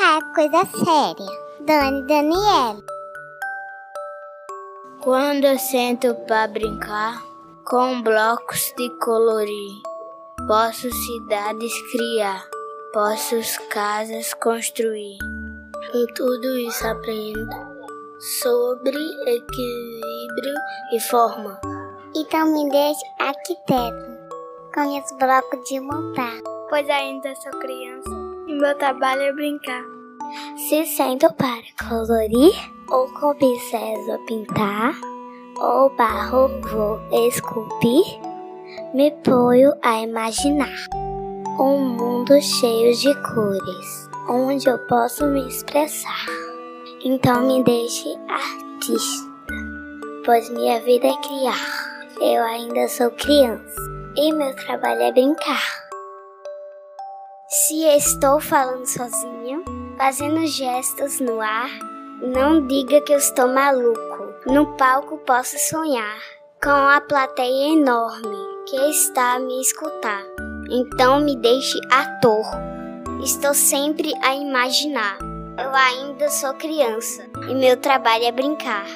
É coisa séria. Dani Daniela. Quando eu sento para brincar com blocos de colorir, posso cidades criar, posso casas construir. Com tudo isso aprendo sobre equilíbrio e forma. Então me deixe arquiteto, com meus blocos de montar. Pois ainda sou criança e meu trabalho é brincar. Se sento para colorir, ou com pincéis pintar, ou barro vou esculpir, me ponho a imaginar um mundo cheio de cores, onde eu posso me expressar. Então me deixe artista, pois minha vida é criar. Eu ainda sou criança e meu trabalho é brincar. Se estou falando sozinho, fazendo gestos no ar, não diga que eu estou maluco. No palco posso sonhar com a plateia enorme que está a me escutar. Então me deixe ator. Estou sempre a imaginar. Eu ainda sou criança e meu trabalho é brincar.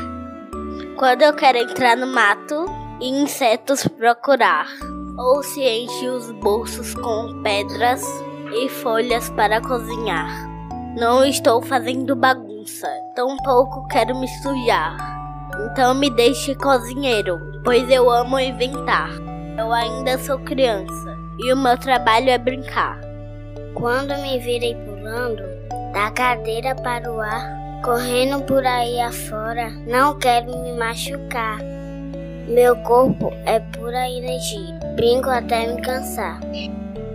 Quando eu quero entrar no mato, e insetos procurar, ou se enche os bolsos com pedras e folhas para cozinhar. Não estou fazendo bagunça, tampouco quero me sujar. Então me deixe cozinheiro, pois eu amo inventar. Eu ainda sou criança e o meu trabalho é brincar. Quando me virei pulando da cadeira para o ar, correndo por aí afora, não quero me machucar. Meu corpo é pura energia, brinco até me cansar.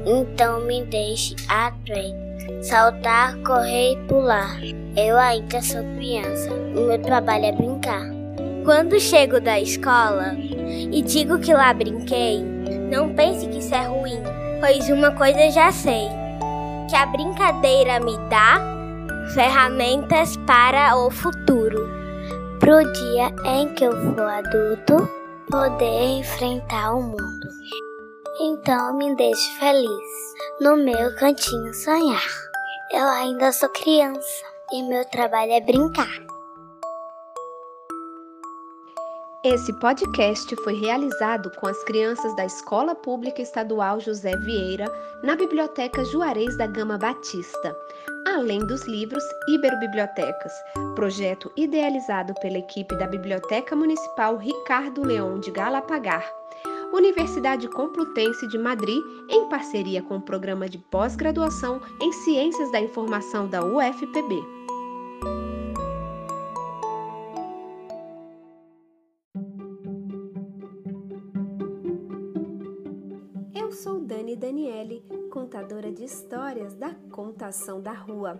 Então me deixe atleta, saltar, correr e pular. Eu ainda sou criança, o meu trabalho é brincar. Quando chego da escola e digo que lá brinquei, não pense que isso é ruim, pois uma coisa já sei: que a brincadeira me dá ferramentas para o futuro. Pro dia em que eu for adulto, poder enfrentar o mundo. Então me deixe feliz no meu cantinho sonhar. Eu ainda sou criança e meu trabalho é brincar. Esse podcast foi realizado com as crianças da Escola Pública Estadual José Vieira, na Biblioteca Juarez da Gama Batista, além dos livros Iberobibliotecas, projeto idealizado pela equipe da Biblioteca Municipal Ricardo Leão de Galapagar. Universidade Complutense de Madrid, em parceria com o Programa de Pós-Graduação em Ciências da Informação da UFPB. Eu sou Dani Daniele, contadora de histórias da Contação da Rua.